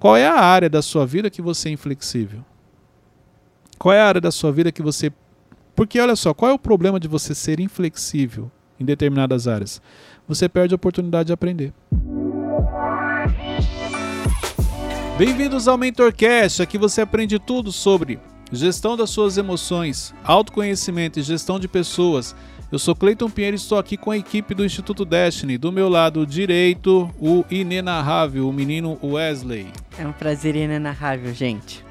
Qual é a área da sua vida que você é inflexível? Qual é a área da sua vida que você. Porque olha só, qual é o problema de você ser inflexível em determinadas áreas? Você perde a oportunidade de aprender. Bem-vindos ao MentorCast, aqui você aprende tudo sobre gestão das suas emoções, autoconhecimento e gestão de pessoas. Eu sou Cleiton Pinheiro e estou aqui com a equipe do Instituto Destiny. Do meu lado direito, o inenarrável, o menino Wesley. É um prazer inenarrável, gente.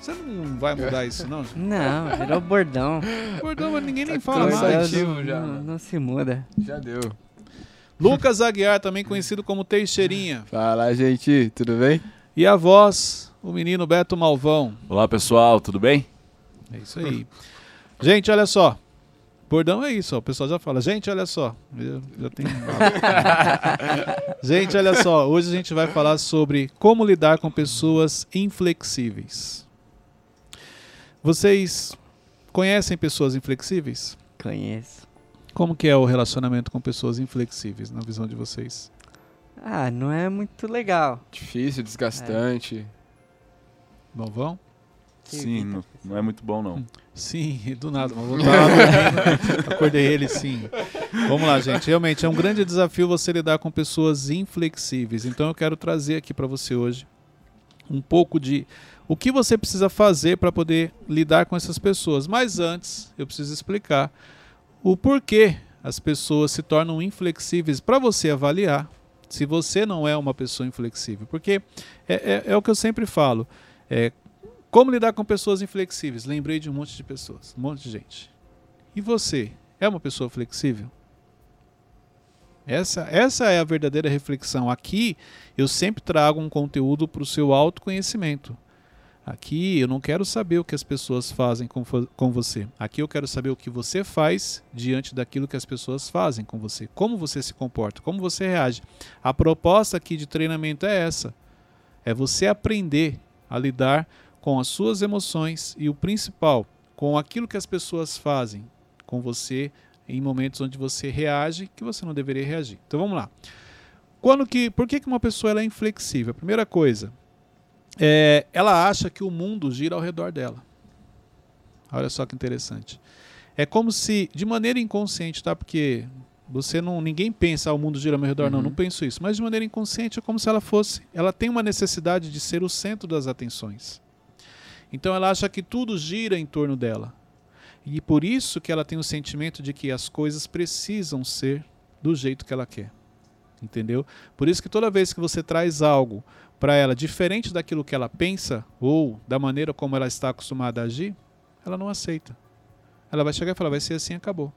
Você não vai mudar isso, não? Não, virou bordão. Bordão, mas ninguém nem Tá fala mais. cansativo. já, não, não se muda. Já deu. Lucas Aguiar, também conhecido como Teixeirinha. Fala, gente, tudo bem? E a voz, o menino Beto Malvão. Olá pessoal, tudo bem? É isso aí. Gente, olha só. Bordão é isso, ó. o pessoal já fala. Gente, olha só. Eu já tenho. gente, olha só. Hoje a gente vai falar sobre como lidar com pessoas inflexíveis. Vocês conhecem pessoas inflexíveis? Conheço. Como que é o relacionamento com pessoas inflexíveis na visão de vocês? Ah, não é muito legal. Difícil, desgastante. Malvão? Que sim, não, não é muito bom não. Sim, do nada, mas vou lá dormindo. Acordei ele sim. Vamos lá, gente. Realmente é um grande desafio você lidar com pessoas inflexíveis. Então eu quero trazer aqui para você hoje um pouco de o que você precisa fazer para poder lidar com essas pessoas. Mas antes, eu preciso explicar o porquê as pessoas se tornam inflexíveis para você avaliar se você não é uma pessoa inflexível. Porque é, é- é o que eu sempre falo. É, como lidar com pessoas inflexíveis? Lembrei de um monte de pessoas, um monte de gente. E você é uma pessoa flexível? Essa, essa é a verdadeira reflexão. Aqui eu sempre trago um conteúdo para o seu autoconhecimento. Aqui eu não quero saber o que as pessoas fazem com, com você. Aqui eu quero saber o que você faz diante daquilo que as pessoas fazem com você. Como você se comporta, como você reage. A proposta aqui de treinamento é essa: é você aprender a lidar com as suas emoções e o principal, com aquilo que as pessoas fazem com você em momentos onde você reage que você não deveria reagir. Então vamos lá. Quando que, por que, que uma pessoa é inflexível? A primeira coisa, é, ela acha que o mundo gira ao redor dela. Olha só que interessante. É como se, de maneira inconsciente, tá? Porque você não, ninguém pensa, ah, o mundo gira ao meu redor, não, Uhum. não penso isso. Mas de maneira inconsciente é como se ela fosse, ela tem uma necessidade de ser o centro das atenções. Então ela acha que tudo gira em torno dela. E por isso que ela tem o sentimento de que as coisas precisam ser do jeito que ela quer. Entendeu? Por isso que toda vez que você traz algo para ela diferente daquilo que ela pensa ou da maneira como ela está acostumada a agir, ela não aceita. Ela vai chegar e falar, vai ser assim, acabou.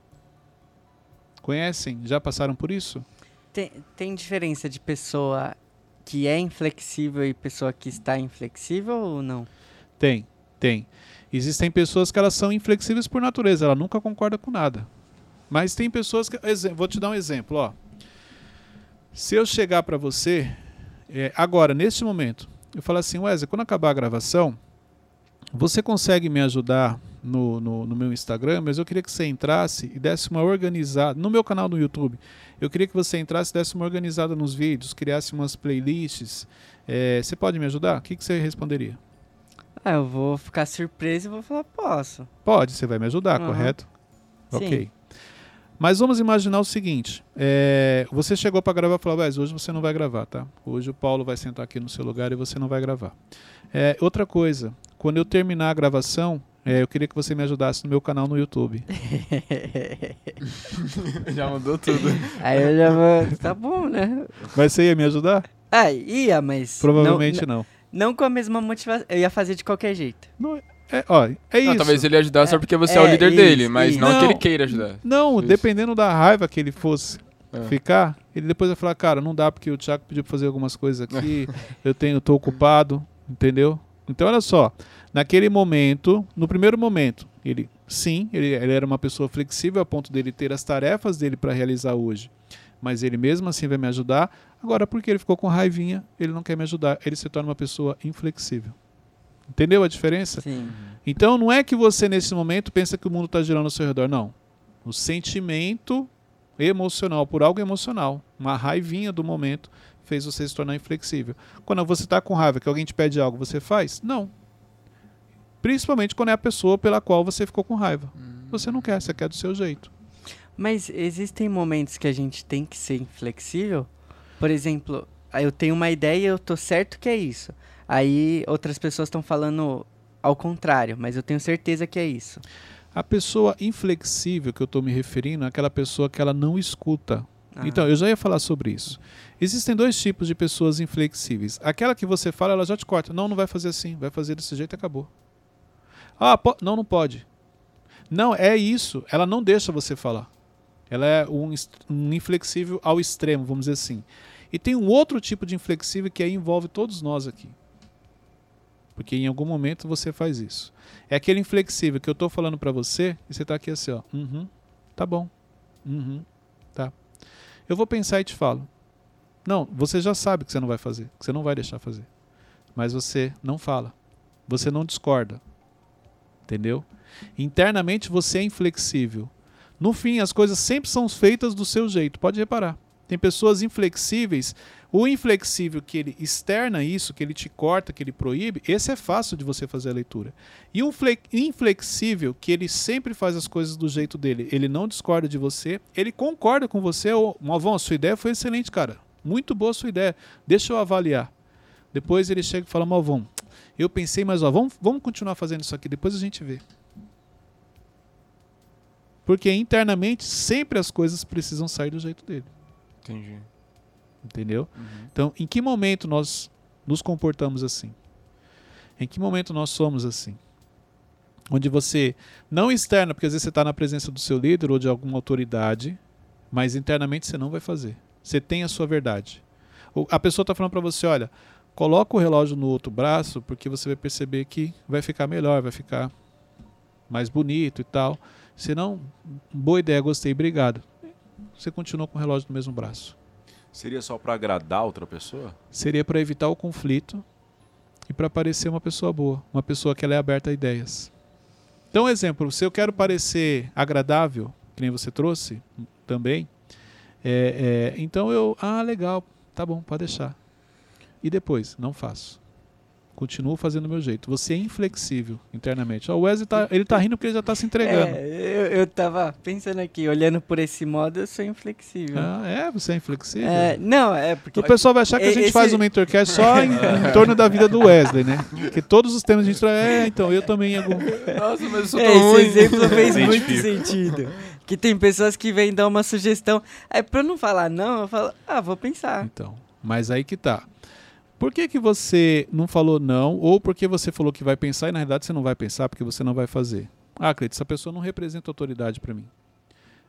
Conhecem? Já passaram por isso? Tem, tem diferença de pessoa que é inflexível e pessoa que está inflexível ou não? Tem, tem. Existem pessoas que elas são inflexíveis por natureza, ela nunca concorda com nada. Mas tem pessoas que. Vou te dar um exemplo, ó. Se eu chegar para você, é, agora, neste momento, eu falar assim, Wesley, quando acabar a gravação, você consegue me ajudar no, no, no meu Instagram, mas eu queria que você entrasse e desse uma organizada. No meu canal no YouTube, eu queria que você entrasse e desse uma organizada nos vídeos, criasse umas playlists. É, você pode me ajudar? O que, que você responderia? Ah, eu vou ficar surpreso e vou falar, posso. Pode, você vai me ajudar, Aham. correto? Sim. Ok. Mas vamos imaginar o seguinte: é, você chegou para gravar e falou, Wes, hoje você não vai gravar, tá? Hoje o Paulo vai sentar aqui no seu lugar e você não vai gravar. É, outra coisa, quando eu terminar a gravação, é, eu queria que você me ajudasse no meu canal no YouTube. Já mudou tudo. Aí eu já vou. Tá bom, né? Mas você ia me ajudar? Ah, ia, mas. Provavelmente Não, não. não com a mesma motivação. Eu ia fazer de qualquer jeito. É, ó, é isso. Não, talvez ele ia ajudar só porque você é, É, o líder isso, dele, mas isso. não, que Não. ele queira ajudar. Não, Isso. dependendo da raiva que ele fosse É. ficar, ele depois vai falar, cara, não dá porque o Thiago pediu pra fazer algumas coisas aqui, eu tenho, tô ocupado, entendeu? Então olha só, naquele momento, no primeiro momento, ele sim, ele, ele era uma pessoa flexível a ponto dele ter as tarefas dele para realizar hoje. Mas ele mesmo assim vai me ajudar. Agora, porque ele ficou com raivinha, ele não quer me ajudar, ele se torna uma pessoa inflexível. Entendeu a diferença? Sim. Então não é que você nesse momento pensa que o mundo está girando ao seu redor, não. O sentimento emocional, por algo emocional, uma raivinha do momento, fez você se tornar inflexível. Quando você está com raiva, que alguém te pede algo, você faz? Não. Principalmente quando é a pessoa pela qual você ficou com raiva. Você não quer, você quer do seu jeito. Mas existem momentos que a gente tem que ser inflexível? Por exemplo, aí eu tenho uma ideia e eu tô certo que é isso. Aí outras pessoas estão falando ao contrário, mas eu tenho certeza que é isso. A pessoa inflexível que eu estou me referindo é aquela pessoa que ela não escuta. Ah. Então, eu já ia falar sobre isso. Existem dois tipos de pessoas inflexíveis. Aquela que você fala, ela já te corta. Não, não vai fazer assim. Vai fazer desse jeito e acabou. Ah, não, não pode. Não, é isso. Ela não deixa você falar. Ela é um, um inflexível ao extremo, vamos dizer assim. E tem um outro tipo de inflexível que aí envolve todos nós aqui. Porque em algum momento você faz isso. É aquele inflexível que eu tô falando pra você e você tá aqui assim, ó. Uhum, tá bom. Uhum, tá. Eu vou pensar e te falo. Não, você já sabe que você não vai fazer, que você não vai deixar fazer. Mas você não fala. Você não discorda. Entendeu? Internamente você é inflexível. No fim, as coisas sempre são feitas do seu jeito. Pode reparar. Tem pessoas inflexíveis. O inflexível que ele externa isso, que ele te corta, que ele proíbe, esse é fácil de você fazer a leitura. E fle- inflexível que ele sempre faz as coisas do jeito dele, ele não discorda de você, ele concorda com você. Ô, Malvão, sua ideia foi excelente, cara. Muito boa sua ideia. Deixa eu avaliar. Depois ele chega e fala, Malvão, eu pensei, mas ó, vamos, vamos continuar fazendo isso aqui, depois a gente vê. Porque internamente sempre as coisas precisam sair do jeito dele. Entendi. Entendeu? Então, em que momento nós nos comportamos assim? Em que momento nós somos assim? Onde você não externa, porque às vezes você está na presença do seu líder ou de alguma autoridade, mas internamente você não vai fazer. Você tem a sua verdade. A pessoa está falando para você, olha, coloca o relógio no outro braço, porque você vai perceber que vai ficar melhor, vai ficar mais bonito e tal. Se não, boa ideia, gostei, obrigado. Você continua com o relógio no mesmo braço Seria só pra agradar outra pessoa? seria para evitar o conflito e para parecer uma pessoa boa, uma pessoa que ela é aberta a ideias. Então, exemplo, se eu quero parecer agradável, que nem você trouxe também, é, é, então eu, ah, legal, tá bom, pode deixar. E depois, não faço. Continuo fazendo o meu jeito. Você é inflexível internamente. O Wesley tá, ele tá rindo porque ele já tá se entregando. É, eu, eu tava pensando aqui, olhando por esse modo, eu sou inflexível. Ah, é? Você é inflexível? É, não, é porque. O pessoal vai achar que a gente Esse- faz um mentorcast só em, em torno da vida do Wesley, né? Porque todos os temas a gente traz. É, então, eu também algum. Nossa, mas eu sou É, tão esse ruim. exemplo fez muito sentido. Que tem pessoas que vêm dar uma sugestão. Aí pra eu não falar não, eu falo, ah, vou pensar. Então, mas aí que tá. Por que, que você não falou não? Ou porque você falou que vai pensar e na realidade você não vai pensar porque você não vai fazer? Ah, Cleiton, essa pessoa não representa autoridade para mim.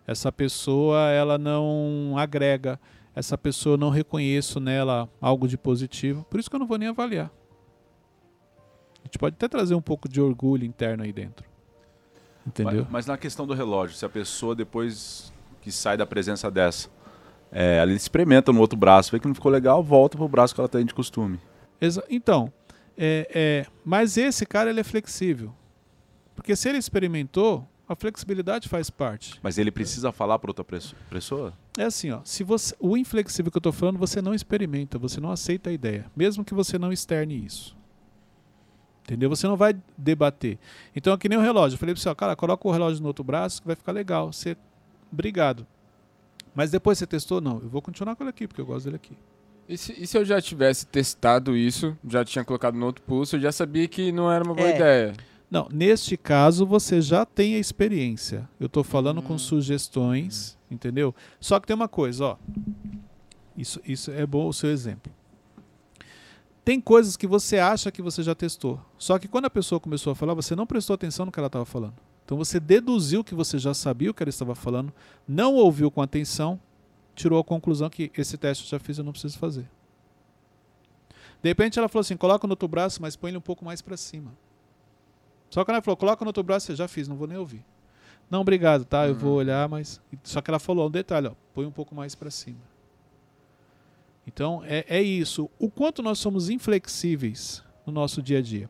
Essa pessoa, ela não agrega. Essa pessoa, não reconheço nela algo de positivo. Por isso que eu não vou nem avaliar. A gente pode até trazer um pouco de orgulho interno aí dentro. Entendeu? Mas, mas na questão do relógio, se a pessoa depois que sai da presença dessa, é, ela experimenta no outro braço, vê que não ficou legal, volta pro braço que ela tem de costume. Exa- então, é, é, mas esse cara ele é flexível. Porque se ele experimentou, a flexibilidade faz parte. Mas ele precisa falar para outra pessoa? É assim, ó, se você, o inflexível que eu estou falando, você não experimenta, você não aceita a ideia, mesmo que você não externe isso. Entendeu? Você não vai debater. Então é que nem o relógio. Eu falei para você, ó, cara, coloca o relógio no outro braço que vai ficar legal. Você, obrigado. Mas depois você testou? Não, eu vou continuar com ele aqui, porque eu gosto dele aqui. E se, e se eu já tivesse testado isso, já tinha colocado no outro pulso, eu já sabia que não era uma boa É. ideia. Não, neste caso você já tem a experiência. Eu estou falando com Hum. sugestões, entendeu? Só que tem uma coisa, ó. Isso, isso é bom o seu exemplo. Tem coisas que você acha que você já testou. Só que quando a pessoa começou a falar, você não prestou atenção no que ela estava falando. Então você deduziu que você já sabia o que ela estava falando, não ouviu com atenção, tirou a conclusão que esse teste eu já fiz, eu não preciso fazer. De repente ela falou assim: coloca no outro braço, mas põe ele um pouco mais para cima. Só que ela falou, coloca no outro braço, eu já fiz, não vou nem ouvir. Não, obrigado, tá? Eu vou olhar, mas. Só que ela falou um detalhe, ó, põe um pouco mais para cima. Então, é, é isso. O quanto nós somos inflexíveis no nosso dia a dia.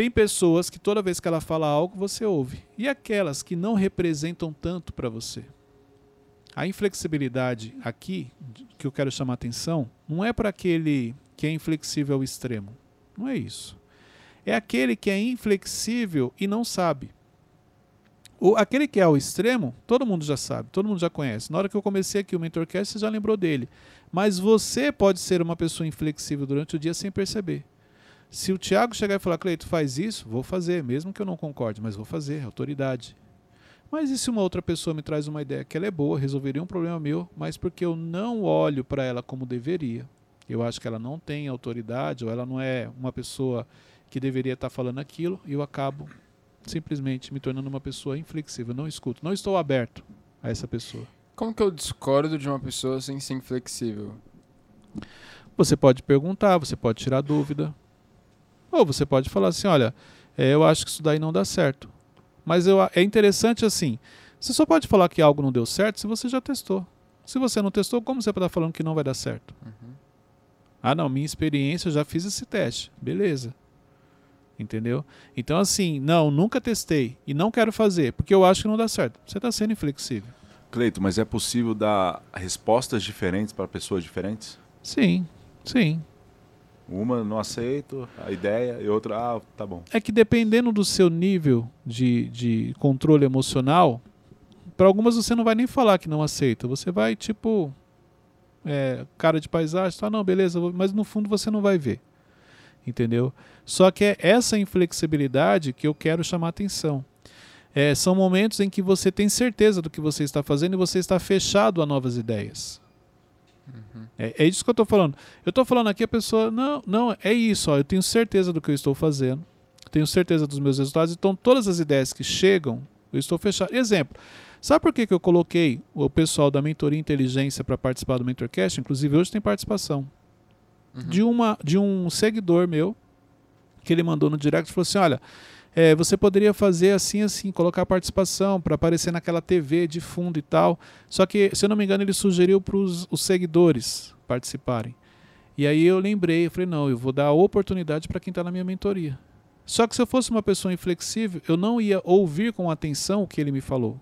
Tem pessoas que toda vez que ela fala algo, você ouve. E aquelas que não representam tanto para você. A inflexibilidade aqui, que eu quero chamar atenção, não é para aquele que é inflexível ao extremo. Não é isso. É aquele que é inflexível e não sabe. O, aquele que é ao extremo, todo mundo já sabe, todo mundo já conhece. Na hora que eu comecei aqui o Mentorcast, você já lembrou dele. Mas você pode ser uma pessoa inflexível durante o dia sem perceber. Se o Tiago chegar e falar, Cleito, faz isso, vou fazer, mesmo que eu não concorde, mas vou fazer, é autoridade. Mas e se uma outra pessoa me traz uma ideia que ela é boa, resolveria um problema meu, mas porque eu não olho para ela como deveria, eu acho que ela não tem autoridade ou ela não é uma pessoa que deveria estar falando aquilo, e eu acabo simplesmente me tornando uma pessoa inflexível. Não escuto, não estou aberto a essa pessoa. Como que eu discordo de uma pessoa sem ser inflexível? Você pode perguntar, você pode tirar dúvida. Ou você pode falar assim: olha, é, eu acho que isso daí não dá certo. Mas eu, é interessante assim: você só pode falar que algo não deu certo se você já testou. Se você não testou, como você pode estar falando que não vai dar certo? Uhum. Ah, não, minha experiência, eu já fiz esse teste. Beleza. Entendeu? Então, assim, não, nunca testei e não quero fazer, porque eu acho que não dá certo. Você está sendo inflexível. Cleito, mas é possível dar respostas diferentes para pessoas diferentes? Sim, sim. Uma não aceito a ideia e outra, ah, tá bom. É que dependendo do seu nível de, de controle emocional, para algumas você não vai nem falar que não aceita. Você vai, tipo, é, cara de paisagem, tá, não, beleza, mas no fundo você não vai ver. Entendeu? Só que é essa inflexibilidade que eu quero chamar atenção. É, são momentos em que você tem certeza do que você está fazendo e você está fechado a novas ideias. Uhum. É, é, isso que eu estou falando. Eu estou falando aqui, a pessoa, não, não, é isso, ó, eu tenho certeza do que eu estou fazendo, tenho certeza dos meus resultados, então todas as ideias que chegam, eu estou fechado. Exemplo, sabe por que, que eu coloquei o pessoal da mentoria inteligência para participar do Mentorcast? Inclusive hoje tem participação. Uhum. De, uma, de um seguidor meu, que ele mandou no direct, falou assim, olha, é, você poderia fazer assim, assim, colocar participação para aparecer naquela TV de fundo e tal. Só que, se eu não me engano, ele sugeriu para os seguidores participarem. E aí eu lembrei, eu falei, não, eu vou dar a oportunidade para quem está na minha mentoria. Só que se eu fosse uma pessoa inflexível, eu não ia ouvir com atenção o que ele me falou.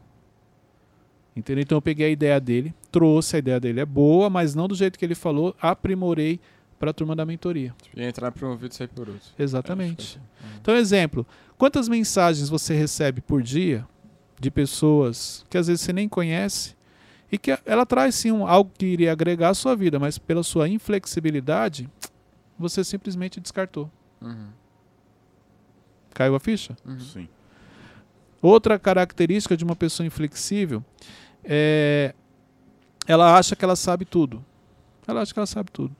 Entendeu? Então eu peguei a ideia dele, trouxe a ideia dele, é boa, mas não do jeito que ele falou, aprimorei para a turma da mentoria. E entrar por um ouvido e sair por outro. Exatamente. É, Então, exemplo, quantas mensagens você recebe por dia de pessoas que às vezes você nem conhece e que ela traz sim um, algo que iria agregar à sua vida, mas pela sua inflexibilidade, você simplesmente descartou. Uhum. Caiu a ficha? Uhum. Sim. Outra característica de uma pessoa inflexível é ela acha que ela sabe tudo. Ela acha que ela sabe tudo.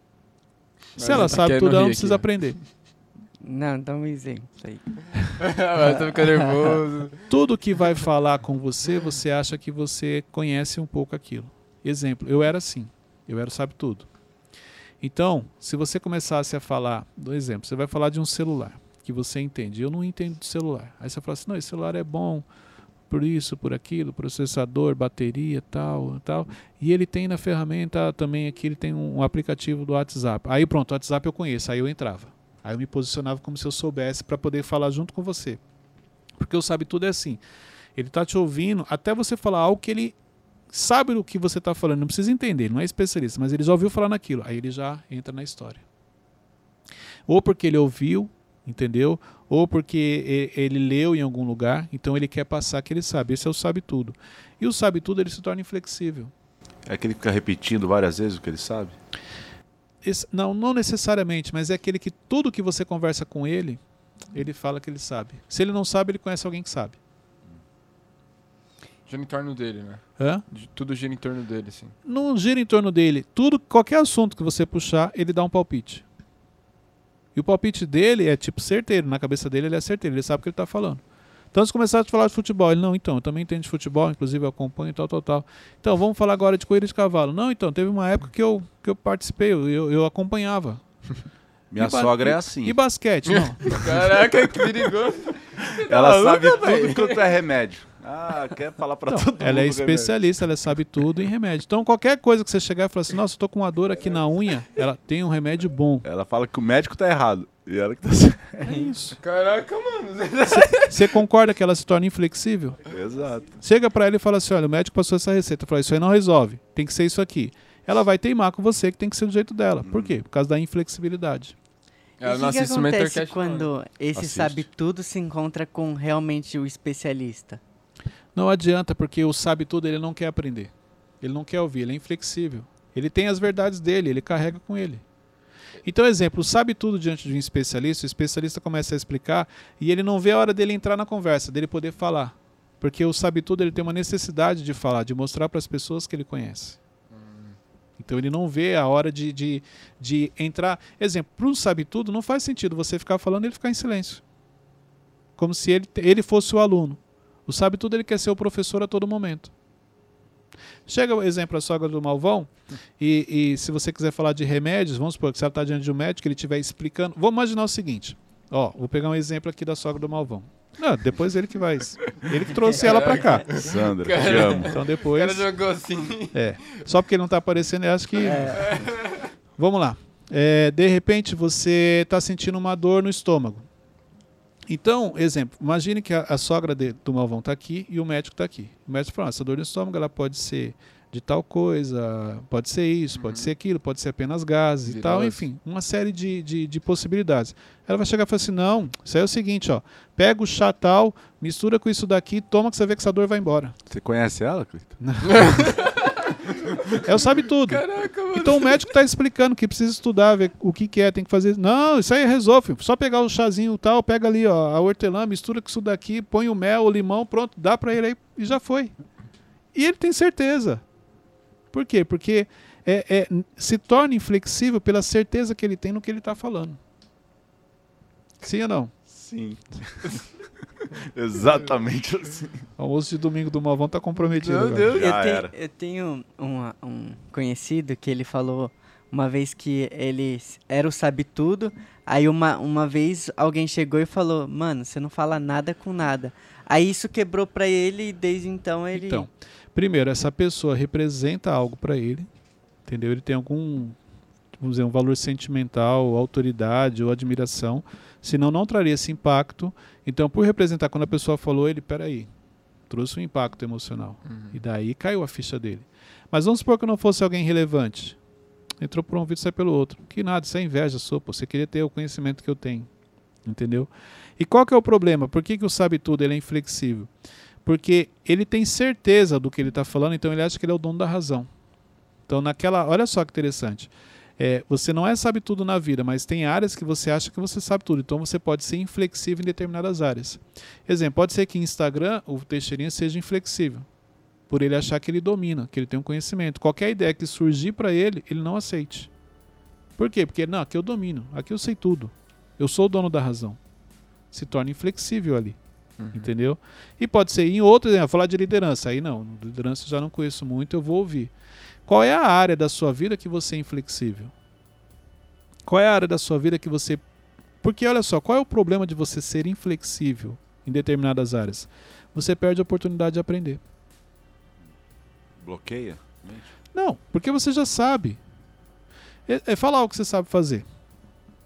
Se ela sabe tudo, ela não precisa aqui. aprender. Não, dá um exemplo aí. Tô ficando nervoso. Tudo que vai falar com você, você acha que você conhece um pouco aquilo. Exemplo, eu era assim. Eu era sabe tudo. Então, se você começasse a falar, do exemplo, você vai falar de um celular que você entende. Eu não entendo de celular. Aí você fala assim: "Não, esse celular é bom por isso, por aquilo, processador, bateria, tal, tal". E ele tem na ferramenta também aqui, ele tem um, aplicativo do WhatsApp. Aí pronto, o WhatsApp eu conheço, aí eu entrava. Aí eu me posicionava como se eu soubesse para poder falar junto com você. Porque o sabe tudo é assim. Ele tá te ouvindo até você falar algo que ele sabe do que você tá falando, não precisa entender, não é especialista, mas ele já ouviu falar naquilo. Aí ele já entra na história. Ou porque ele ouviu, entendeu? Ou porque ele leu em algum lugar, então ele quer passar que ele sabe. Esse é o sabe tudo. E o sabe tudo ele se torna inflexível. É aquele que fica repetindo várias vezes o que ele sabe? Esse- não, não necessariamente, mas é aquele que tudo que você conversa com ele, ele fala que ele sabe. Se ele não sabe, ele conhece alguém que sabe. Gira em torno dele, né? Hã? Tudo gira em torno dele, assim. não gira em torno dele. Tudo, qualquer assunto que você puxar, ele dá um palpite. E o palpite dele é tipo certeiro. Na cabeça dele ele é certeiro, ele sabe o que ele está falando. Então se começar a falar de futebol, ele não, então, eu também entendo de futebol, inclusive eu acompanho tal, tal, tal. Então, vamos falar agora de corrida de cavalo. Não, então, teve uma época que eu, que eu participei, eu, eu, acompanhava. Minha E sogra é assim. E basquete, não. Caraca, que perigoso. Ela maluco, sabe velho? tudo quanto é remédio. Ah, quer falar pra Não, todo mundo. ela é né, especialista, ela sabe tudo em remédio. Então, qualquer coisa que você chegar e falar assim, nossa, eu tô com uma dor aqui na unha, ela tem um remédio bom. Ela fala que o médico tá errado. E ela que tá certo. É isso. Caraca, mano. Você concorda que ela se torna inflexível? Exato. Chega pra ela e fala assim: olha, o médico passou essa receita. Fala, isso aí não resolve. Tem que ser isso aqui. Ela vai teimar com você que tem que ser do jeito dela. Por quê? Por causa da inflexibilidade. Ela e não o que, que acontece quando esse Assiste. sabe tudo se encontra com realmente o especialista? Não adianta, porque o sabe tudo ele não quer aprender. Ele não quer ouvir, ele é inflexível. Ele tem as verdades dele, ele carrega com ele. Então, exemplo, sabe tudo diante de um especialista, o especialista começa a explicar e ele não vê a hora dele entrar na conversa, dele poder falar. Porque o sabe tudo ele tem uma necessidade de falar, de mostrar para as pessoas que ele conhece. Então ele não vê a hora de, de, de entrar. Exemplo, para um sabe tudo, não faz sentido você ficar falando e ele ficar em silêncio. Como se ele, ele fosse o aluno. O sabe tudo ele quer ser o professor a todo momento. Chega o exemplo a sogra do Malvão, e, e se você quiser falar de remédios, vamos supor que se ela está diante de um médico, ele estiver explicando. Vamos imaginar o seguinte: ó, vou pegar um exemplo aqui da sogra do Malvão. Não, depois ele que vai. Ele que trouxe ela para cá. Sandra, te Cara. amo. Então O depois. cara jogou assim. É. Só porque ele não está aparecendo, eu acho que. Vamos lá. É, de repente você está sentindo uma dor no estômago. Então, exemplo, imagine que a, a sogra de- do Malvão está aqui e o médico está aqui. O médico fala: "Ah, essa dor no estômago ela pode ser de tal coisa, pode ser isso, pode ser aquilo, pode ser apenas gases e tal, enfim, uma série de, de, de possibilidades. Ela vai chegar e falar assim: não, isso aí é o seguinte, ó, pega o chá tal, mistura com isso daqui, toma que você vê que essa dor vai embora. Você conhece ela, Cleiton? Ela sabe tudo. Caraca, mano. Então o médico está explicando que precisa estudar, ver o que, que é, tem que fazer. Não, isso aí resolve. Só pegar o chazinho e tal, pega ali ó, a hortelã, mistura com isso daqui, põe o mel, o limão, pronto, dá para ele aí e já foi. E ele tem certeza. Por quê? Porque é, é, se torna inflexível pela certeza que ele tem no que ele está falando. Sim ou não? Sim. Exatamente assim. O almoço de domingo do Malvão tá comprometido. Meu. Deus. Eu, tenho- eu tenho uma- um conhecido que ele falou uma vez que ele era o sabe tudo, aí uma, uma vez alguém chegou e falou, mano, você não fala nada com nada. Aí isso quebrou pra ele e desde então ele... Então, primeiro, essa pessoa representa algo para ele, entendeu? Ele tem algum, vamos dizer, um valor sentimental, autoridade ou admiração, senão não traria esse impacto. Então, por representar, quando a pessoa falou, ele, peraí, trouxe um impacto emocional. E daí caiu a ficha dele. Mas vamos supor que não fosse alguém relevante. Entrou por um ouvido e sai pelo outro. Que nada, isso é inveja sua, pô. Você queria ter o conhecimento que eu tenho. Entendeu? E qual que é o problema? Por que, que o sabe tudo ele é inflexível? Porque ele tem certeza do que ele está falando, então ele acha que ele é o dono da razão. Então, naquela. Olha só que interessante. É, você não é sabe tudo na vida, mas tem áreas que você acha que você sabe tudo. Então você pode ser inflexível em determinadas áreas. Exemplo, pode ser que em Instagram o Teixeirinha seja inflexível. Por ele achar que ele domina, que ele tem um conhecimento. Qualquer ideia que surgir para ele, ele não aceite. Por quê? Porque, não, aqui eu domino, aqui eu sei tudo. Eu sou o dono da razão. Se torna inflexível ali. Entendeu? E pode ser em outro, exemplo, falar de liderança. Aí não, liderança eu já não conheço muito, eu vou ouvir. Qual é a área da sua vida que você é inflexível? Qual é a área da sua vida que você. Porque olha só, qual é o problema de você ser inflexível em determinadas áreas? Você perde a oportunidade de aprender. Bloqueia? Não, porque você já sabe. É, é falar o que você sabe fazer.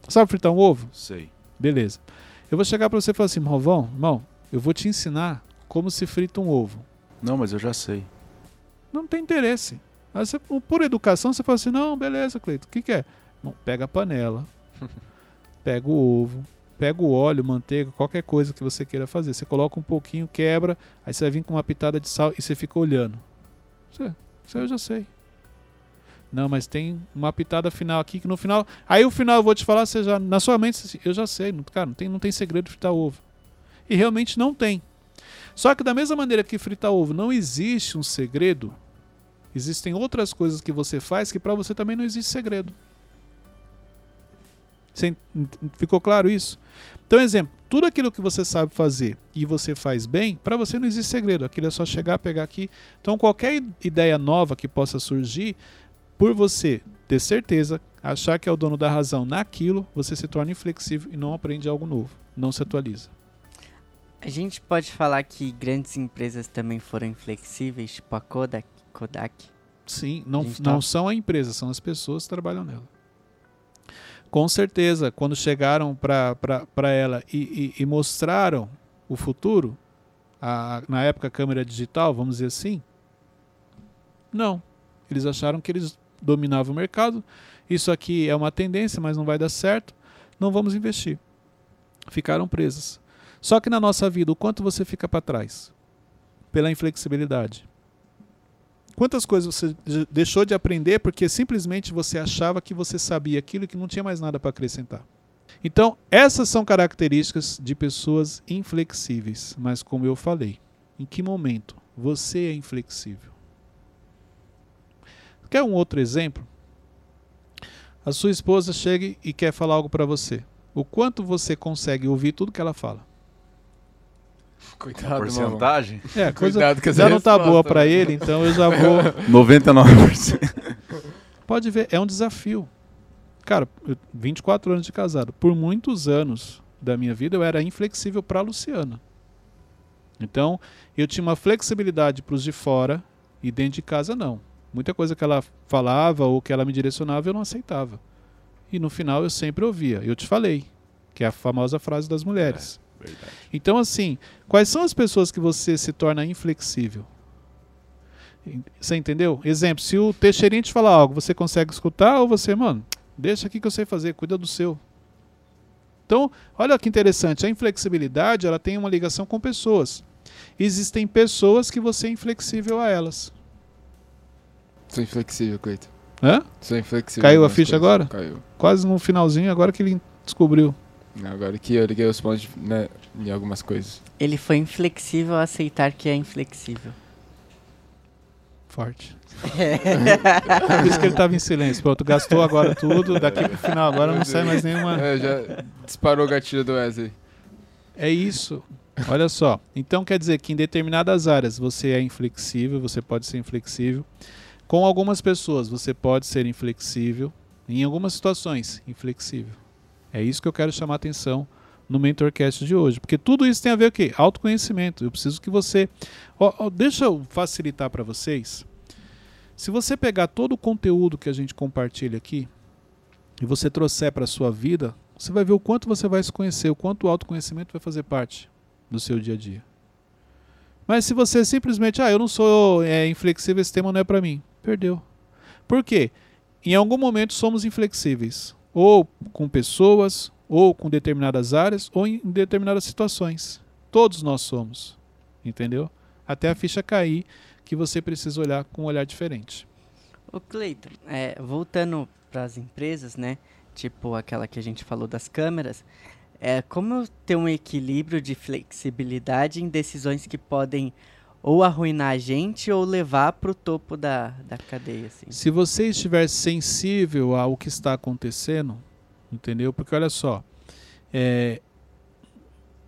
Sabe fritar um ovo? Sei. Beleza. Eu vou chegar para você e falar assim, Rovão, irmão, eu vou te ensinar como se frita um ovo. Não, mas eu já sei. Não tem interesse. Aí você, por educação, você fala assim, não, beleza, Cleito, o que, que é? Não, pega a panela, pega o ovo, pega o óleo, manteiga, qualquer coisa que você queira fazer. Você coloca um pouquinho, quebra, aí você vai vir com uma pitada de sal e você fica olhando. Isso, isso eu já sei. Não, mas tem uma pitada final aqui que no final. Aí o final eu vou te falar, você já, na sua mente, você- eu já sei. Cara, não tem, não tem segredo de fritar ovo. E realmente não tem. Só que da mesma maneira que fritar ovo não existe um segredo, existem outras coisas que você faz que para você também não existe segredo. Você ficou claro isso? Então, exemplo, tudo aquilo que você sabe fazer e você faz bem, para você não existe segredo. Aquilo é só chegar, pegar aqui. Então, qualquer ideia nova que possa surgir, por você ter certeza, achar que é o dono da razão naquilo, você se torna inflexível e não aprende algo novo, não se atualiza. A gente pode falar que grandes empresas também foram inflexíveis, tipo a Kodak. Kodak. Sim, não, não tá- são a empresa, são as pessoas que trabalham nela. Com certeza, quando chegaram para ela e, e- e mostraram o futuro, a- na época a câmera digital, vamos dizer assim, não. Eles acharam que eles dominavam o mercado. Isso aqui é uma tendência, mas não vai dar certo. Não vamos investir. Ficaram presas. Só que na nossa vida, o quanto você fica para trás? Pela inflexibilidade. Quantas coisas você de- deixou de aprender porque simplesmente você achava que você sabia aquilo e que não tinha mais nada para acrescentar? Então, essas são características de pessoas inflexíveis. Mas, como eu falei, em que momento você é inflexível? Quer um outro exemplo? A sua esposa chega e quer falar algo para você. O quanto você consegue ouvir tudo que ela fala? Cuidado, mano. Porcentagem? É, a coisa Cuidado essa já não tá resposta, boa para ele, então eu já vou 99%. Pode ver, é um desafio. Cara, eu- 24 anos de casado. Por muitos anos da minha vida eu era inflexível para a Luciana. Então, eu tinha uma flexibilidade para os de fora e dentro de casa não. Muita coisa que ela falava ou que ela me direcionava eu não aceitava. E no final eu sempre ouvia. Eu te falei, que é a famosa frase das mulheres. Verdade. Então, assim, quais são as pessoas que você se torna inflexível? Você entendeu? Exemplo, se o Teixeirinho te falar algo, você consegue escutar ou você, mano, deixa aqui que eu sei fazer, cuida do seu. Então, olha que interessante, a inflexibilidade, ela tem uma ligação com pessoas. Existem pessoas que você é inflexível a elas. Sou inflexível, Cleito. Hã? Sou inflexível. Caiu a ficha coisas. agora? Caiu. Quase no finalzinho, agora que ele descobriu. Agora que eu liguei os pontos né, em algumas coisas. Ele foi inflexível a aceitar que é inflexível. Forte. Por isso que ele estava em silêncio. Pronto, gastou agora tudo, daqui pro final agora não sai mais nenhuma. É, já disparou o gatilho do Wesley. É isso. Olha só. Então quer dizer que em determinadas áreas você é inflexível, você pode ser inflexível. Com algumas pessoas você pode ser inflexível. Em algumas situações, inflexível. É isso que eu quero chamar a atenção no Mentorcast de hoje. Porque tudo isso tem a ver com o quê? Autoconhecimento. Eu preciso que você. Ó, ó, deixa eu facilitar para vocês. Se você pegar todo o conteúdo que a gente compartilha aqui e você trouxer para a sua vida, você vai ver o quanto você vai se conhecer, o quanto o autoconhecimento vai fazer parte do seu dia a dia. Mas se você simplesmente, ah, eu não sou é, inflexível, esse tema não é para mim, perdeu. Por quê? Em algum momento somos inflexíveis, ou com pessoas, ou com determinadas áreas, ou em determinadas situações. Todos nós somos, entendeu? Até a ficha cair, que você precisa olhar com um olhar diferente. Ô Cleiton, é, voltando para as empresas, né? Tipo aquela que a gente falou das câmeras, é como ter um equilíbrio de flexibilidade em decisões que podem ou arruinar a gente ou levar para o topo da, da cadeia, assim. Se você estiver sensível ao que está acontecendo, entendeu? Porque olha só, é,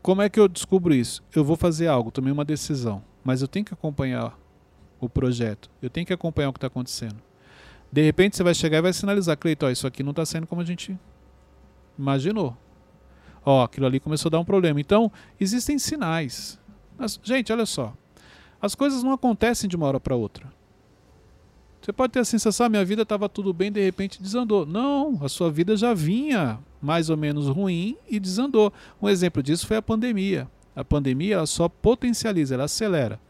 como é que eu descubro isso? Eu vou fazer algo, tomei uma decisão, mas eu tenho que acompanhar o projeto, eu tenho que acompanhar o que está acontecendo. De repente você vai chegar e vai sinalizar, Cleiton, isso aqui não está sendo como a gente imaginou. Ó, aquilo ali começou a dar um problema. Então, existem sinais. Mas, gente, olha só. As coisas não acontecem de uma hora para outra. Você pode ter a sensação, ah, minha vida estava tudo bem, de repente desandou. Não, a sua vida já vinha mais ou menos ruim e desandou. Um exemplo disso foi a pandemia. A pandemia ela só potencializa, ela acelera.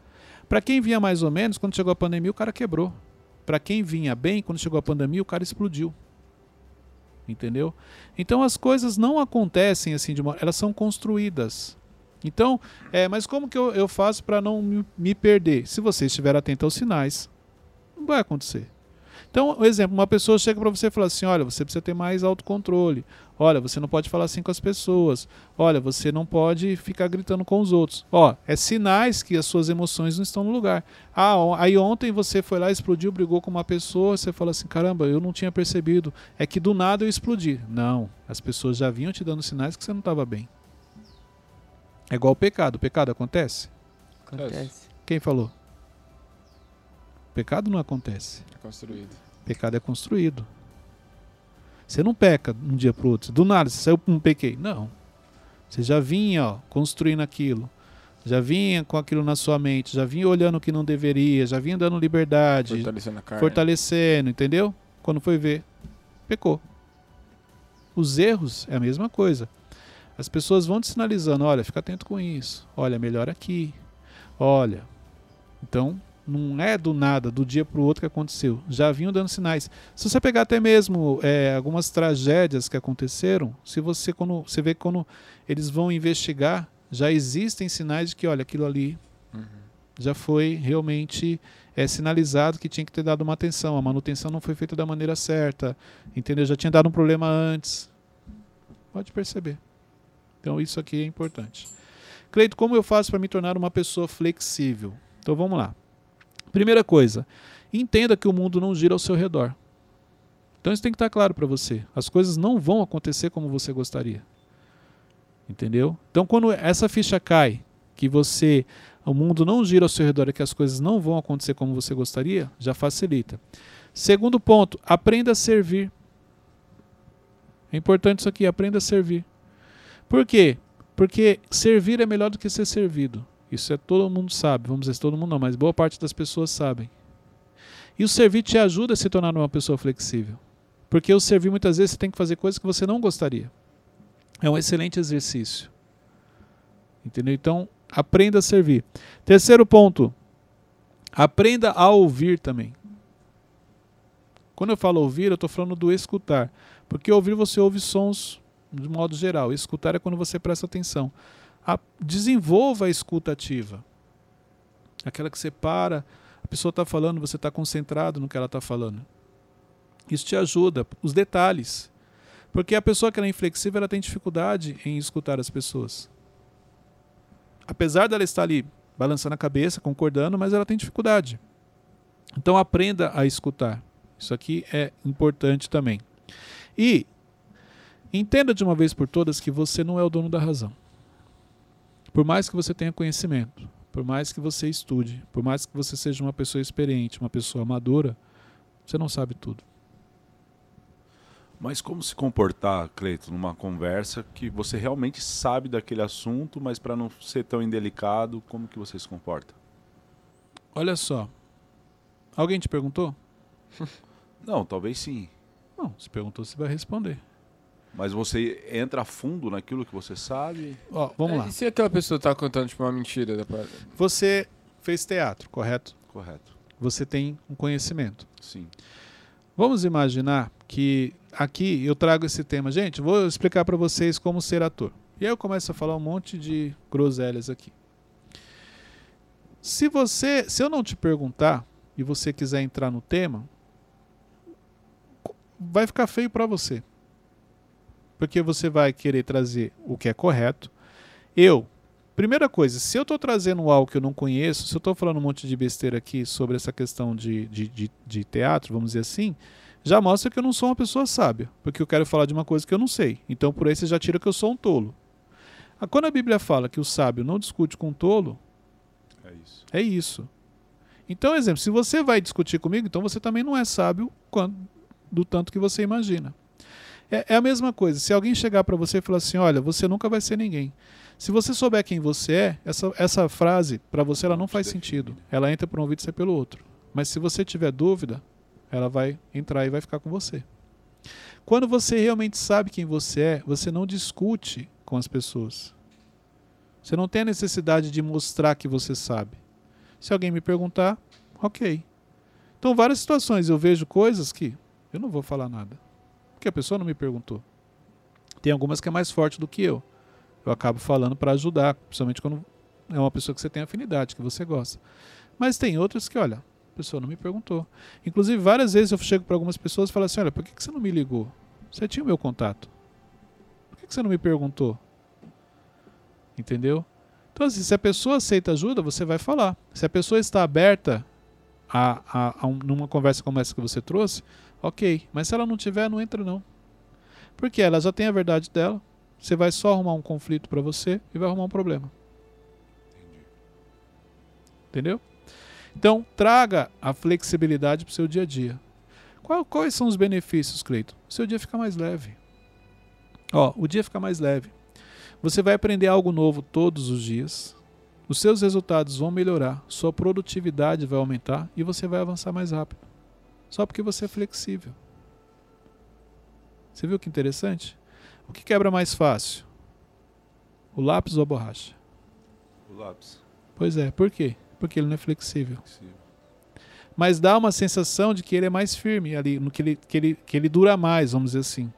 Para quem vinha mais ou menos, quando chegou a pandemia, o cara quebrou. Para quem vinha bem, quando chegou a pandemia, o cara explodiu. Entendeu? Então as coisas não acontecem assim de uma, elas são construídas. Então, é, mas como que eu, eu faço para não me, me perder? Se você estiver atento aos sinais, não vai acontecer. Então, um exemplo, uma pessoa chega para você e fala assim: olha, você precisa ter mais autocontrole. Olha, você não pode falar assim com as pessoas. Olha, você não pode ficar gritando com os outros. Ó, é sinais que as suas emoções não estão no lugar. Ah, aí ontem você foi lá, explodiu, brigou com uma pessoa, você fala assim: caramba, eu não tinha percebido. É que do nada eu explodi. Não, as pessoas já vinham te dando sinais que você não estava bem. É igual o pecado. O pecado acontece? Acontece. Quem falou? Pecado não acontece. É construído. Pecado é construído. Você não peca de um dia para outro. Do nada, você saiu, um pequei. Não. Você já vinha ó, construindo aquilo. já vinha com aquilo na sua mente, já vinha olhando o que não deveria, já vinha dando liberdade, Fortalecendo a carne. fortalecendo, entendeu? Quando foi ver, pecou. Os erros é a mesma coisa. As pessoas vão te sinalizando, olha, fica atento com isso. Olha, melhor aqui. Olha. Então, não é do nada, do dia para o outro que aconteceu. Já vinham dando sinais. Se você pegar até mesmo é, algumas tragédias que aconteceram, se você quando você vê que quando eles vão investigar, já existem sinais de que, olha, aquilo ali Uhum. já foi realmente é, sinalizado que tinha que ter dado uma atenção. A manutenção não foi feita da maneira certa, entendeu? Já tinha dado um problema antes. Pode perceber. Então isso aqui é importante. Cleito, como eu faço para me tornar uma pessoa flexível? Então vamos lá. Primeira coisa, entenda que o mundo não gira ao seu redor. Então isso tem que estar claro para você. As coisas não vão acontecer como você gostaria. Entendeu? Então quando essa ficha cai, que você o mundo não gira ao seu redor e que as coisas não vão acontecer como você gostaria, já facilita. Segundo ponto, aprenda a servir. É importante isso aqui, aprenda a servir. Por quê? Porque servir é melhor do que ser servido. Isso é todo mundo sabe. Vamos dizer todo mundo não, mas boa parte das pessoas sabem. E o servir te ajuda a se tornar uma pessoa flexível. Porque o servir muitas vezes você tem que fazer coisas que você não gostaria. É um excelente exercício. Entendeu? Então, aprenda a servir. Terceiro ponto, aprenda a ouvir também. Quando eu falo ouvir, eu estou falando do escutar. Porque ouvir você ouve sons de modo geral. Escutar é quando você presta atenção. A, desenvolva a escuta ativa. Aquela que você para, a pessoa está falando, você está concentrado no que ela está falando. Isso te ajuda. Os detalhes. Porque a pessoa que é inflexível, ela tem dificuldade em escutar as pessoas apesar dela estar ali balançando a cabeça, concordando, mas ela tem dificuldade. Então aprenda a escutar. Isso aqui é importante também. E entenda de uma vez por todas que você não é o dono da razão. Por mais que você tenha conhecimento, por mais que você estude, por mais que você seja uma pessoa experiente, uma pessoa madura, você não sabe tudo. Mas como se comportar, Cleiton, numa conversa que você realmente sabe daquele assunto, mas para não ser tão indelicado, como que você se comporta? Olha só. Alguém te perguntou? Não, talvez sim. Não, se perguntou, você vai responder. Mas você entra a fundo naquilo que você sabe. Ó, vamos É, lá. E se aquela pessoa tá contando tipo uma mentira da parada? Você fez teatro, correto? Correto. Você tem um conhecimento. Sim. Vamos imaginar que aqui eu trago esse tema. Gente, vou explicar para vocês como ser ator. E aí eu começo a falar um monte de groselhas aqui. Se você, se eu não te perguntar e você quiser entrar no tema, vai ficar feio para você. Porque você vai querer trazer o que é correto. Eu, primeira coisa, se eu estou trazendo algo que eu não conheço, se eu estou falando um monte de besteira aqui sobre essa questão de, de, de, de teatro, vamos dizer assim, já mostra que eu não sou uma pessoa sábia, porque eu quero falar de uma coisa que eu não sei. Então por aí você já tira que eu sou um tolo. Ah, Quando a Bíblia fala que o sábio não discute com o tolo, É isso. é isso. Então, exemplo, se você vai discutir comigo, então você também não é sábio quando, do tanto que você imagina. É, é a mesma coisa. Se alguém chegar para você e falar assim, olha, você nunca vai ser ninguém. Se você souber quem você é, essa, essa frase para você ela não faz sentido. Ela entra por um ouvido e sai pelo outro. Mas se você tiver dúvida, ela vai entrar e vai ficar com você. Quando você realmente sabe quem você é, você não discute com as pessoas. Você não tem a necessidade de mostrar que você sabe. Se alguém me perguntar, ok. Então, várias situações eu vejo coisas que eu não vou falar nada. Porque a pessoa não me perguntou. Tem algumas que é mais forte do que eu. Eu acabo falando para ajudar, principalmente quando é uma pessoa que você tem afinidade, que você gosta. Mas tem outras que, olha, a pessoa não me perguntou. Inclusive, várias vezes eu chego para algumas pessoas e falo assim: olha, por que que você não me ligou? Você tinha o meu contato. Por que que você não me perguntou? Entendeu? Então, assim, se a pessoa aceita ajuda, você vai falar. Se a pessoa está aberta a, a, a um- numa conversa como essa que você trouxe, ok. Mas se ela não tiver, não entra não. Porque ela já tem a verdade dela. Você vai só arrumar um conflito para você e vai arrumar um problema. Entendeu? Então, traga a flexibilidade para o seu dia a dia. Qual- quais são os benefícios, Cleiton? O seu dia fica mais leve. Ó, o dia fica mais leve. Você vai aprender algo novo todos os dias. os seus resultados vão melhorar, sua produtividade vai aumentar e você vai avançar mais rápido. Só porque você é flexível. Você viu que interessante? O que quebra mais fácil? O lápis ou a borracha? O lápis. Pois é, por quê? Porque ele não é flexível. Sim. Mas dá uma sensação de que ele é mais firme ali, no que ele, que ele, que ele dura mais, vamos dizer assim.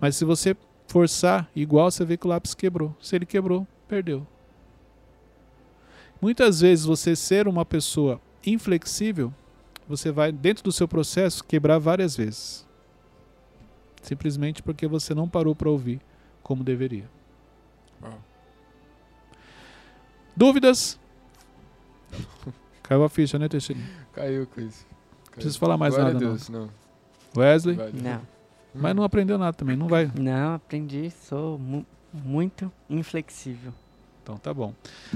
Mas se você forçar igual, você vê que o lápis quebrou. Se ele quebrou, perdeu. Muitas vezes você ser uma pessoa inflexível, você vai, dentro do seu processo, quebrar várias vezes. Simplesmente porque você não parou para ouvir como deveria. Dúvidas? Caiu a ficha, né, Teixeira? Caiu. Caiu. Preciso falar mais Glória nada, a não. Deus, não. Wesley? Não, Mas não aprendeu nada também, não vai. não, aprendi, sou mu- muito inflexível. Então tá bom.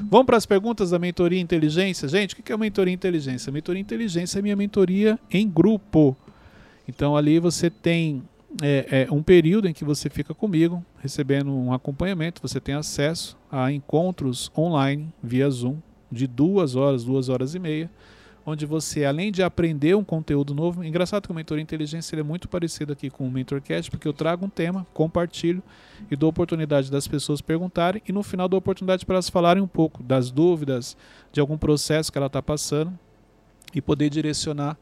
Vamos para as perguntas da mentoria inteligência. Gente, o que é mentoria inteligência? Mentoria inteligência é minha mentoria em grupo. Então ali você tem é, é, um período em que você fica comigo, recebendo um acompanhamento. Você tem acesso a encontros online via Zoom de duas horas, duas horas e meia, onde você, além de aprender um conteúdo novo, engraçado que o mentoria inteligência ele é muito parecido aqui com o Mentorcast, porque eu trago um tema, compartilho e dou oportunidade das pessoas perguntarem e no final dou oportunidade para elas falarem um pouco das dúvidas, de algum processo que ela está passando e poder direcionar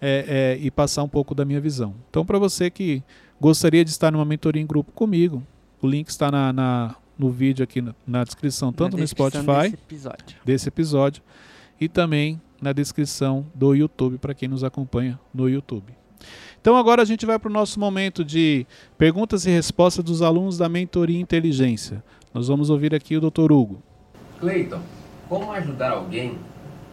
é, é, e passar um pouco da minha visão. Então, para você que gostaria de estar numa mentoria em grupo comigo, o link está na, na- no vídeo aqui na, na descrição, tanto Na no descrição Spotify desse episódio. desse episódio e também na descrição do YouTube para quem nos acompanha no YouTube. Então agora a gente vai para o nosso momento de perguntas e respostas dos alunos da mentoria inteligência. Nós vamos ouvir aqui o Dr. Hugo. Cleiton, como ajudar alguém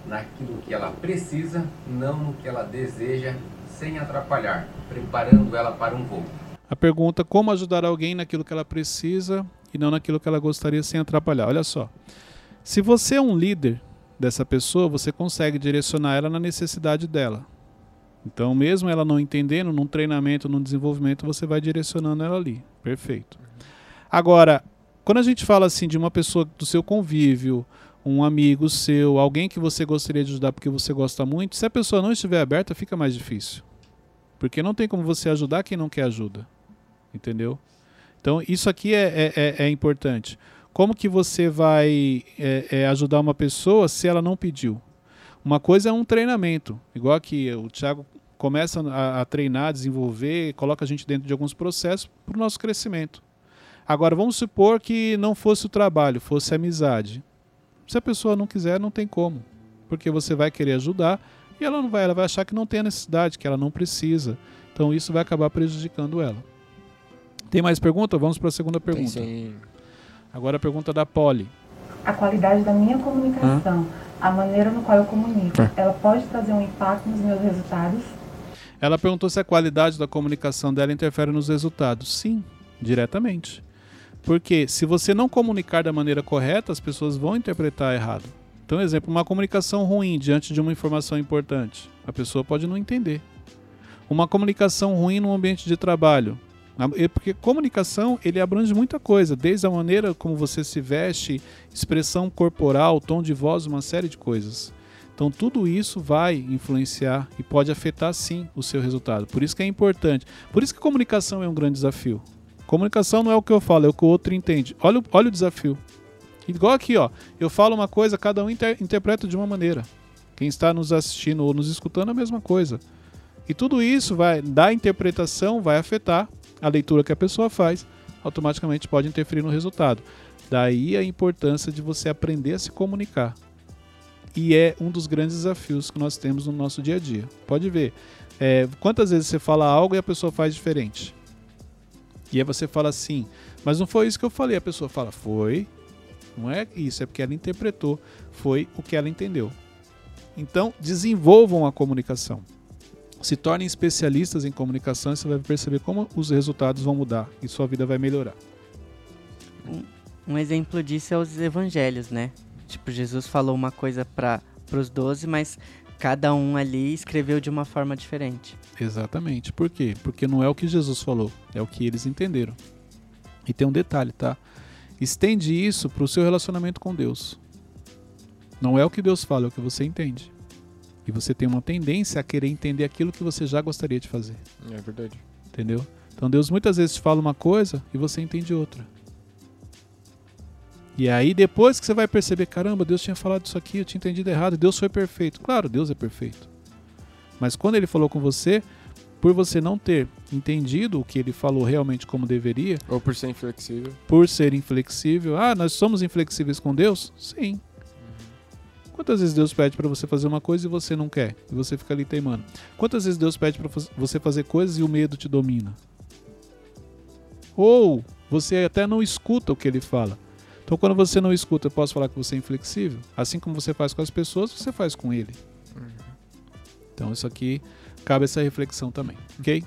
naquilo que ela precisa, não no que ela deseja, sem atrapalhar, preparando ela para um voo? A pergunta como ajudar alguém naquilo que ela precisa e não naquilo que ela gostaria sem atrapalhar. Olha só. Se você é um líder dessa pessoa, você consegue direcionar ela na necessidade dela. Então, mesmo ela não entendendo, num treinamento, num desenvolvimento, você vai direcionando ela ali. Perfeito. Agora, quando a gente fala assim de uma pessoa do seu convívio, um amigo seu, alguém que você gostaria de ajudar porque você gosta muito, se a pessoa não estiver aberta, fica mais difícil. Porque não tem como você ajudar quem não quer ajuda. Entendeu? Então, isso aqui é, é, é- é importante. Como que você vai é, é, ajudar uma pessoa se ela não pediu? Uma coisa é um treinamento, igual aqui o Thiago começa a, a treinar, desenvolver, coloca a gente dentro de alguns processos para o nosso crescimento. Agora, vamos supor que não fosse o trabalho, fosse a amizade. Se a pessoa não quiser, não tem como, porque você vai querer ajudar e ela não vai, ela vai achar que não tem a necessidade, que ela não precisa. Então, isso vai acabar prejudicando ela. Tem mais pergunta? Vamos para a segunda pergunta. Tem Agora a pergunta da Polly. A qualidade da minha comunicação, a maneira no qual eu comunico, ela pode trazer um impacto nos meus resultados? Ela perguntou se a qualidade da comunicação dela interfere nos resultados. Sim, diretamente. Porque se você não comunicar da maneira correta, as pessoas vão interpretar errado. Então, exemplo, uma comunicação ruim diante de uma informação importante, a pessoa pode não entender. Uma comunicação ruim no ambiente de trabalho, é porque comunicação ele abrange muita coisa, desde a maneira como você se veste, expressão corporal, tom de voz, uma série de coisas. Então tudo isso vai influenciar e pode afetar sim o seu resultado. Por isso que é importante. Por isso que comunicação é um grande desafio. Comunicação não é o que eu falo, é o que o outro entende. Olha, olha o desafio. Igual aqui, ó. Eu falo uma coisa, cada um inter- interpreta de uma maneira. Quem está nos assistindo ou nos escutando é a mesma coisa. E tudo isso vai da interpretação vai afetar a leitura que a pessoa faz, automaticamente pode interferir no resultado. Daí a importância de você aprender a se comunicar. E é um dos grandes desafios que nós temos no nosso dia a dia. Pode ver. é, quantas vezes você fala algo e a pessoa faz diferente? E aí você fala assim, mas não foi isso que eu falei. A pessoa fala, foi. Não é isso, é porque ela interpretou. Foi o que ela entendeu. Então, desenvolvam a comunicação. Se tornem especialistas em comunicação e você vai perceber como os resultados vão mudar e sua vida vai melhorar. Um exemplo disso é os evangelhos, né? Tipo, Jesus falou uma coisa para os doze, mas cada um ali escreveu de uma forma diferente. Exatamente. Por quê? Porque não é o que Jesus falou, é o que eles entenderam. E tem um detalhe, tá? Estende isso para o seu relacionamento com Deus. Não é o que Deus fala, é o que você entende. E você tem uma tendência a querer entender aquilo que você já gostaria de fazer. É verdade. Entendeu? Então Deus muitas vezes te fala uma coisa e você entende outra. E aí depois que você vai perceber, caramba, Deus tinha falado isso aqui, eu tinha entendido errado, Deus foi perfeito. Claro, Deus é perfeito. Mas quando ele falou com você, por você não ter entendido o que ele falou realmente como deveria, Ou por ser inflexível. por ser inflexível, ah, nós somos inflexíveis com Deus? Sim. Quantas vezes Deus pede para você fazer uma coisa e você não quer? E você fica ali teimando. Quantas vezes Deus pede para você fazer coisas e o medo te domina? Ou você até não escuta o que ele fala. Então, quando você não escuta, eu posso falar que você é inflexível? Assim como você faz com as pessoas, você faz com ele. Então, isso aqui cabe essa reflexão também, ok?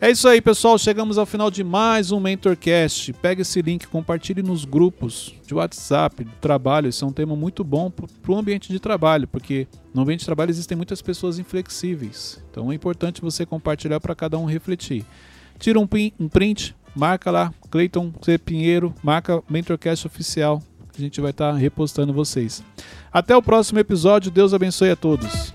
É isso aí, pessoal. Chegamos ao final de mais um MentorCast. Pega esse link, compartilhe nos grupos de WhatsApp, do trabalho. Isso é um tema muito bom para o ambiente de trabalho, porque no ambiente de trabalho existem muitas pessoas inflexíveis. Então é importante você compartilhar para cada um refletir. Tira um, pin- um print, marca lá, Cleiton C. Pinheiro, marca MentorCast Oficial. A gente vai estar repostando vocês. Até o próximo episódio. Deus abençoe a todos.